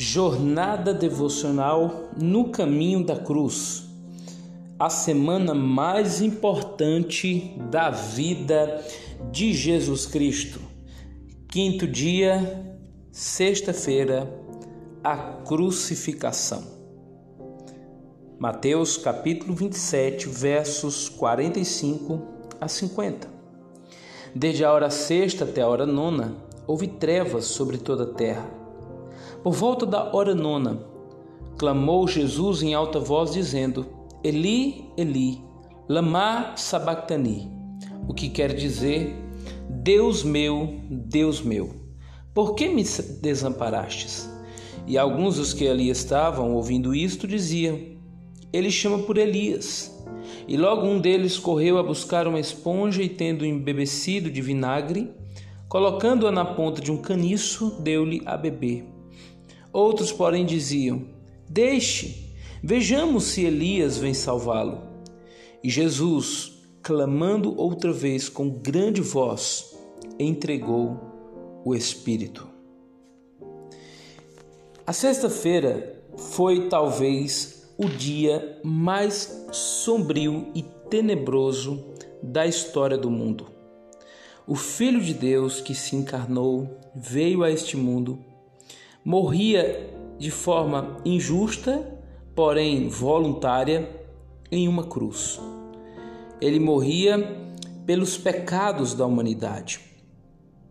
Jornada devocional no caminho da cruz. A semana mais importante da vida de Jesus Cristo. Quinto dia, sexta-feira, a crucificação. Mateus capítulo 27, versos 45 a 50. Desde a hora sexta até a hora nona, houve trevas sobre toda a terra por volta da hora nona, clamou Jesus em alta voz, dizendo: Eli, Eli, lama sabachthani, o que quer dizer: Deus meu, Deus meu, por que me desamparastes? E alguns dos que ali estavam, ouvindo isto, diziam: Ele chama por Elias. E logo um deles correu a buscar uma esponja e, tendo embebecido de vinagre, colocando-a na ponta de um caniço, deu-lhe a beber. Outros, porém, diziam: Deixe, vejamos se Elias vem salvá-lo. E Jesus, clamando outra vez com grande voz, entregou o Espírito. A sexta-feira foi talvez o dia mais sombrio e tenebroso da história do mundo. O Filho de Deus que se encarnou veio a este mundo morria de forma injusta, porém voluntária, em uma cruz. Ele morria pelos pecados da humanidade.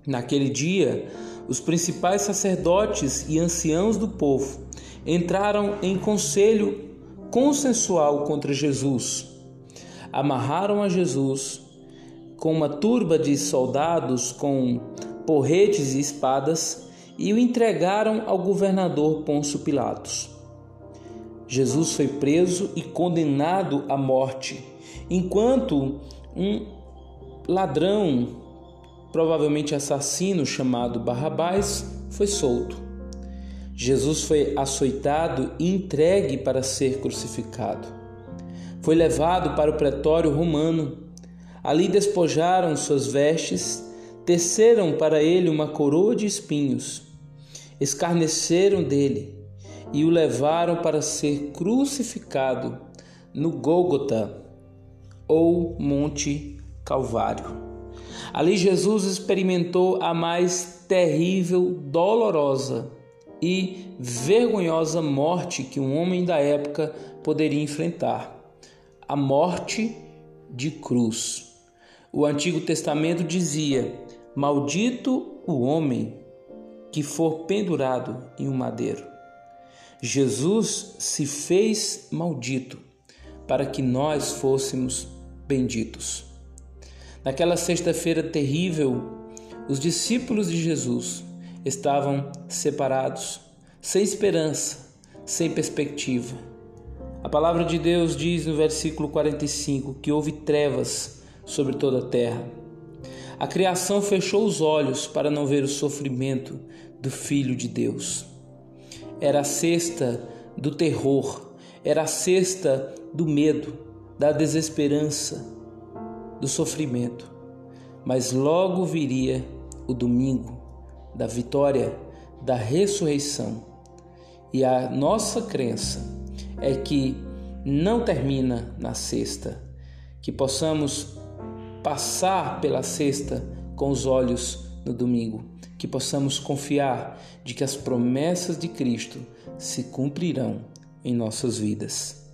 Naquele dia, os principais sacerdotes e anciãos do povo entraram em conselho consensual contra Jesus. Amarraram a Jesus com uma turba de soldados com porretes e espadas e o entregaram ao governador Pôncio Pilatos. Jesus foi preso e condenado à morte, enquanto um ladrão, provavelmente assassino chamado Barrabás, foi solto. Jesus foi açoitado e entregue para ser crucificado. Foi levado para o pretório romano. Ali despojaram suas vestes, teceram para ele uma coroa de espinhos escarneceram dele e o levaram para ser crucificado no Gólgota ou Monte Calvário. Ali Jesus experimentou a mais terrível, dolorosa e vergonhosa morte que um homem da época poderia enfrentar: a morte de cruz. O Antigo Testamento dizia: Maldito o homem que for pendurado em um madeiro. Jesus se fez maldito para que nós fôssemos benditos. Naquela sexta-feira terrível, os discípulos de Jesus estavam separados, sem esperança, sem perspectiva. A palavra de Deus diz no versículo 45 que houve trevas sobre toda a terra. A criação fechou os olhos para não ver o sofrimento do Filho de Deus. Era a cesta do terror, era a cesta do medo, da desesperança, do sofrimento. Mas logo viria o domingo da vitória, da ressurreição. E a nossa crença é que não termina na sexta, que possamos passar pela sexta com os olhos no domingo, que possamos confiar de que as promessas de Cristo se cumprirão em nossas vidas.